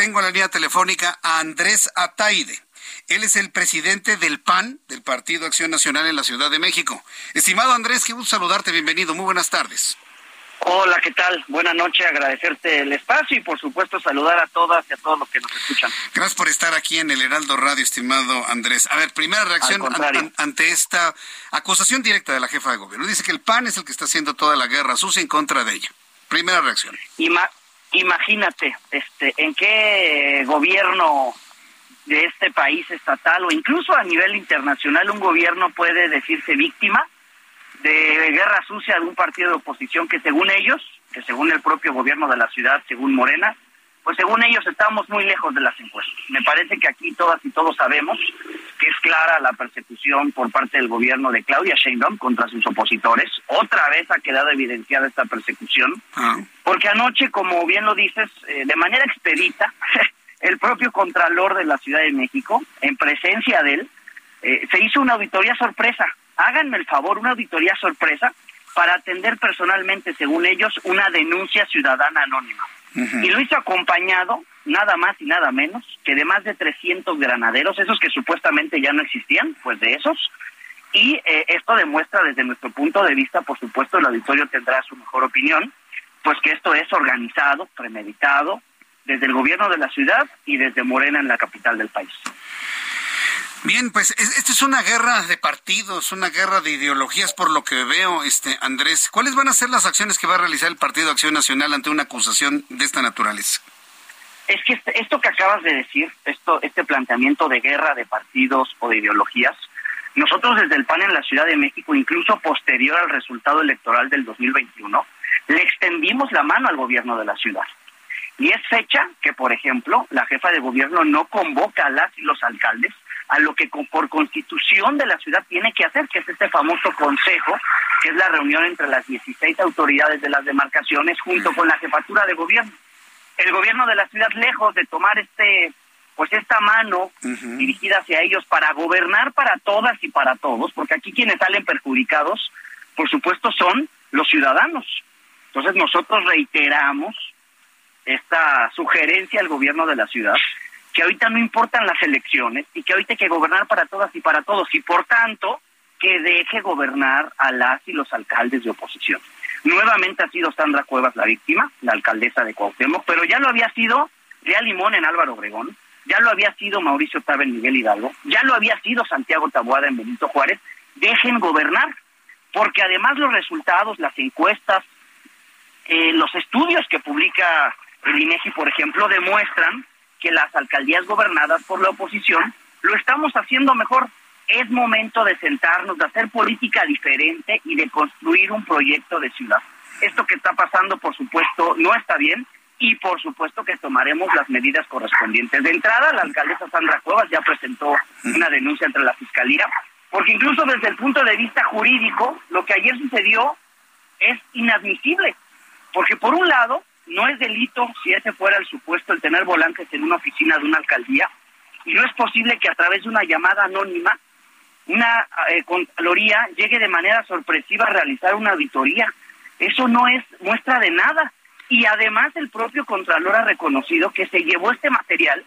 Tengo la línea telefónica a Andrés Ataide. Él es el presidente del PAN, del Partido Acción Nacional en la Ciudad de México. Estimado Andrés, qué gusto saludarte, bienvenido. Muy buenas tardes. Hola, ¿qué tal? Buenas noches, agradecerte el espacio y por supuesto saludar a todas y a todos los que nos escuchan. Gracias por estar aquí en el Heraldo Radio, estimado Andrés. A ver, primera reacción an- ante esta acusación directa de la jefa de gobierno. Dice que el PAN es el que está haciendo toda la guerra sucia en contra de ella. Primera reacción. Ima- imagínate, este, en qué gobierno de este país estatal o incluso a nivel internacional un gobierno puede decirse víctima de guerra sucia de un partido de oposición que según ellos, que según el propio gobierno de la ciudad, según Morena, pues según ellos estamos muy lejos de las encuestas. Me parece que aquí todas y todos sabemos que es clara la persecución por parte del gobierno de Claudia Sheinbaum contra sus opositores. Otra vez ha quedado evidenciada esta persecución, Ah, porque anoche, como bien lo dices, eh, de manera expedita, el propio Contralor de la Ciudad de México, en presencia de él, eh, se hizo una auditoría sorpresa. Háganme el favor, una auditoría sorpresa para atender personalmente, según ellos, una denuncia ciudadana anónima. Y lo hizo acompañado, nada más y nada menos, que de más de 300 granaderos, esos que supuestamente ya no existían, pues de esos. Y eh, esto demuestra desde nuestro punto de vista, por supuesto, el auditorio tendrá su mejor opinión, pues que esto es organizado, premeditado, desde el gobierno de la ciudad y desde Morena en la capital del país. Bien, pues es- esta es una guerra de partidos, una guerra de ideologías por lo que veo, este Andrés. ¿Cuáles van a ser las acciones que va a realizar el Partido Acción Nacional ante una acusación de esta naturaleza? Es que este- esto que acabas de decir, esto, este planteamiento de guerra de partidos o de ideologías, nosotros desde el PAN en la Ciudad de México, incluso posterior al resultado electoral del 2021, le extendimos la mano al gobierno de la ciudad. Y es fecha que, por ejemplo, la jefa de gobierno no convoca a las y los alcaldes a lo que por constitución de la ciudad tiene que hacer, que es este famoso consejo, que es la reunión entre las 16 autoridades de las demarcaciones junto con la jefatura de gobierno. El gobierno de la ciudad lejos de tomar este pues esta mano dirigida hacia ellos para gobernar para todas y para todos, porque aquí quienes salen perjudicados, por supuesto, son los ciudadanos. Entonces nosotros reiteramos esta sugerencia al gobierno de la ciudad, que ahorita no importan las elecciones y que ahorita hay que gobernar para todas y para todos, y por tanto que deje gobernar a las y los alcaldes de oposición. Nuevamente ha sido Sandra Cuevas la víctima, la alcaldesa de Cuauhtémoc, pero ya lo había sido Lea Limón en Álvaro Obregón, ya lo había sido Mauricio Tabe en Miguel Hidalgo, ya lo había sido Santiago Taboada en Benito Juárez. Dejen gobernar, porque además los resultados, las encuestas, eh, los estudios que publica el INEGI, por ejemplo, demuestran que las alcaldías gobernadas por la oposición lo estamos haciendo mejor. Es momento de sentarnos, de hacer política diferente y de construir un proyecto de ciudad. Esto que está pasando, por supuesto, no está bien y por supuesto que tomaremos las medidas correspondientes. De entrada, la alcaldesa Sandra Cuevas ya presentó una denuncia entre la Fiscalía, porque incluso desde el punto de vista jurídico, lo que ayer sucedió es inadmisible, porque por un lado, no es delito si ese fuera el supuesto el tener volantes en una oficina de una alcaldía, y no es posible que a través de una llamada anónima una eh, Contraloría llegue de manera sorpresiva a realizar una auditoría. Eso no es muestra de nada. Y además el propio Contralor ha reconocido que se llevó este material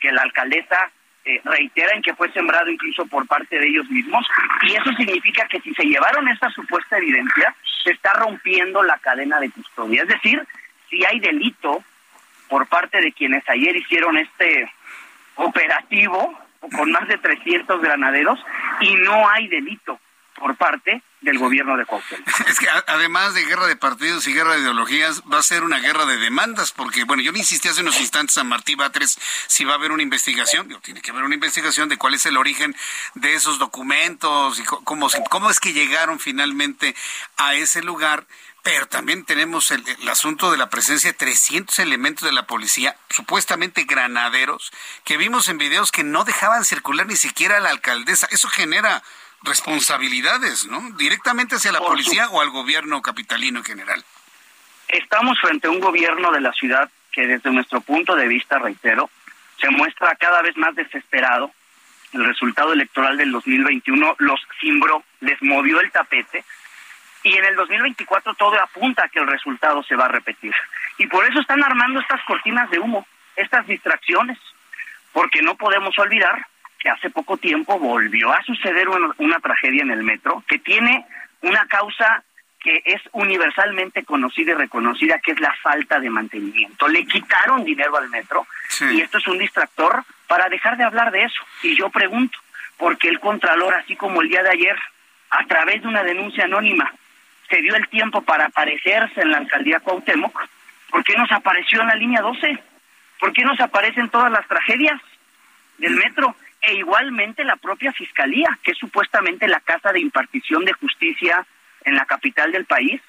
que la alcaldesa eh, reitera en que fue sembrado incluso por parte de ellos mismos. Y eso significa que si se llevaron esta supuesta evidencia, se está rompiendo la cadena de custodia. Es decir, si hay delito por parte de quienes ayer hicieron este operativo con más de 300 granaderos y no hay delito por parte del gobierno de Cuauhtémoc. Es que además de guerra de partidos y guerra de ideologías, va a ser una guerra de demandas, porque, bueno, yo le insistí hace unos instantes a Martí Batres si va a haber una investigación, Digo, tiene que haber una investigación de cuál es el origen de esos documentos y cómo, cómo es que llegaron finalmente a ese lugar, pero también tenemos el, asunto de la presencia de 300 elementos de la policía, supuestamente granaderos, que vimos en videos que no dejaban circular ni siquiera a la alcaldesa. Eso genera responsabilidades, ¿no? Directamente hacia la policía o al gobierno capitalino en general. Estamos frente a un gobierno de la ciudad que desde nuestro punto de vista, reitero, se muestra cada vez más desesperado. El resultado electoral del 2021 los cimbró, les movió el tapete y en el 2024 todo apunta a que el resultado se va a repetir. Y por eso están armando estas cortinas de humo, estas distracciones, porque no podemos olvidar que hace poco tiempo volvió a suceder una, tragedia en el metro que tiene una causa que es universalmente conocida y reconocida, que es la falta de mantenimiento. Le quitaron dinero al metro y esto es un distractor para dejar de hablar de eso. Y yo pregunto, ¿por qué el Contralor, así como el día de ayer, a través de una denuncia anónima, se dio el tiempo para aparecerse en la alcaldía Cuauhtémoc, ¿por qué nos apareció en la línea 12? ¿Por qué nos aparecen todas las tragedias del metro? E igualmente la propia fiscalía, que es supuestamente la casa de impartición de justicia en la capital del país.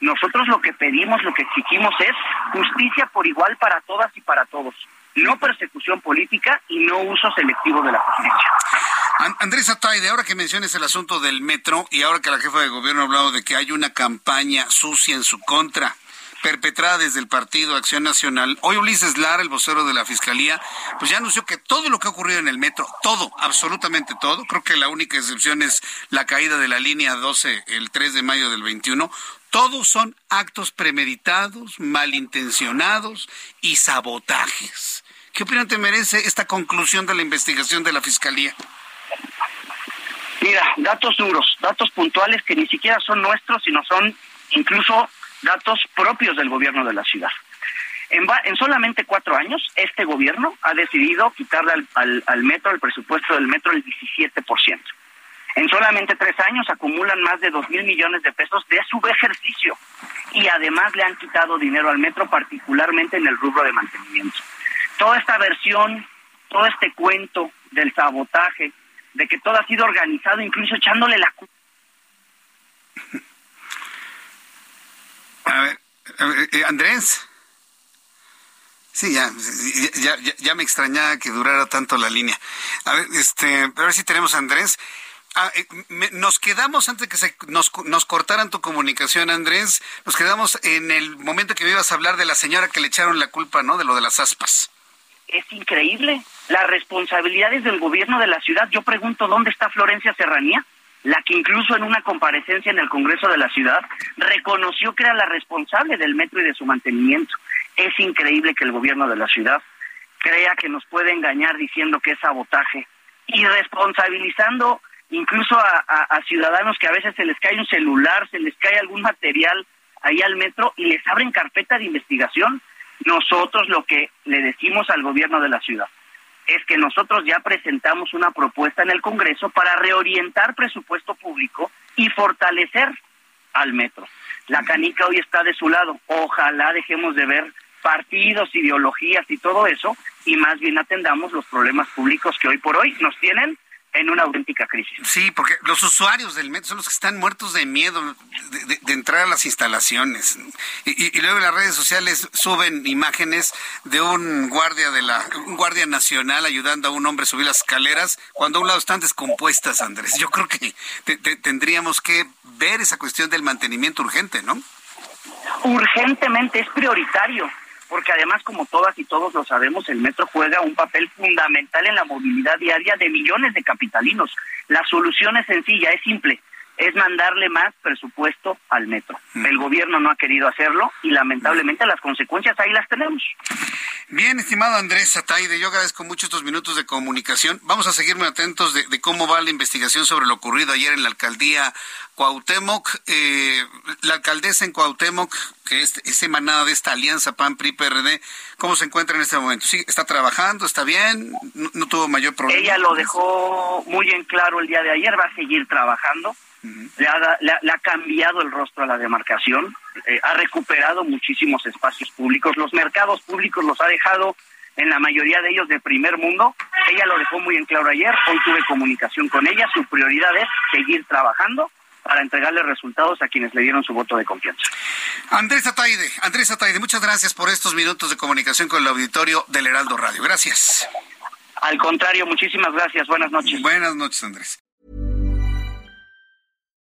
Nosotros lo que pedimos, lo que exigimos es justicia por igual para todas y para todos, no persecución política y no uso selectivo de la justicia. Andrés Ataide, ahora que menciones el asunto del metro y ahora que la jefa de gobierno ha hablado de que hay una campaña sucia en su contra, perpetrada desde el Partido Acción Nacional. Hoy Ulises Lara, el vocero de la Fiscalía, pues ya anunció que todo lo que ha ocurrido en el metro, todo, absolutamente todo, creo que la única excepción es la caída de la línea 12 el 3 de mayo del 21, todos son actos premeditados, malintencionados y sabotajes. ¿Qué opinión te merece esta conclusión de la investigación de la Fiscalía? Mira, datos duros, datos puntuales que ni siquiera son nuestros, sino son incluso datos propios del gobierno de la ciudad. En, en solamente cuatro años, este gobierno ha decidido quitarle al, al, metro, el presupuesto del metro, el 17%. En solamente tres años acumulan más de dos mil millones de pesos de su ejercicio y además le han quitado dinero al metro, particularmente en el rubro de mantenimiento. Toda esta versión, todo este cuento del sabotaje, de que todo ha sido organizado, incluso echándole la culpa. A ver, eh, Andrés. Sí, ya, ya, ya, me extrañaba que durara tanto la línea. A ver, este, a si tenemos a Andrés. Ah, eh, nos quedamos antes de que se, nos, nos cortaran tu comunicación, Andrés. Nos quedamos en el momento que me ibas a hablar de la señora que le echaron la culpa, ¿no? De lo de las aspas es increíble. Las responsabilidades del gobierno de la ciudad. Yo pregunto, ¿dónde está Florencia Serranía? La que incluso en una comparecencia en el Congreso de la ciudad reconoció que era la responsable del metro y de su mantenimiento. Es increíble que el gobierno de la ciudad crea que nos puede engañar diciendo que es sabotaje y responsabilizando incluso a, a, ciudadanos que a veces se les cae un celular, se les cae algún material ahí al metro y les abren carpeta de investigación. Nosotros lo que le decimos al gobierno de la ciudad es que nosotros ya presentamos una propuesta en el Congreso para reorientar presupuesto público y fortalecer al metro. La canica hoy está de su lado. Ojalá dejemos de ver partidos, ideologías y todo eso y más bien atendamos los problemas públicos que hoy por hoy nos tienen en una auténtica crisis. Sí, porque los usuarios del metro son los que están muertos de miedo de, entrar a las instalaciones. Y, luego en las redes sociales suben imágenes de un guardia de la un guardia nacional ayudando a un hombre a subir las escaleras cuando a un lado están descompuestas, Andrés. Yo creo que tendríamos que ver esa cuestión del mantenimiento urgente, ¿no? Urgentemente es prioritario porque además, como todas y todos lo sabemos, el metro juega un papel fundamental en la movilidad diaria de millones de capitalinos. La solución es sencilla, es simple, es mandarle más presupuesto al metro. El gobierno no ha querido hacerlo y lamentablemente las consecuencias ahí las tenemos. Bien, estimado Andrés Ataide, yo agradezco mucho estos minutos de comunicación. Vamos a seguir muy atentos de, cómo va la investigación sobre lo ocurrido ayer en la alcaldía Cuauhtémoc. Eh, la alcaldesa en Cuauhtémoc, que es, es, emanada de esta alianza PAN-PRI-PRD, ¿cómo se encuentra en este momento? ¿Sí, ¿Está trabajando? ¿Está bien? ¿No, tuvo mayor problema? Ella lo dejó muy en claro el día de ayer, va a seguir trabajando. Le, ha, cambiado el rostro a la demarcación, eh, ha recuperado muchísimos espacios públicos, los mercados públicos los ha dejado en la mayoría de ellos de primer mundo. Ella lo dejó muy en claro ayer, hoy tuve comunicación con ella, su prioridad es seguir trabajando para entregarle resultados a quienes le dieron su voto de confianza. Andrés Ataide, Andrés Ataide, muchas gracias por estos minutos de comunicación con el auditorio del Heraldo Radio. Gracias. Al contrario, muchísimas gracias. Buenas noches. Buenas noches, Andrés.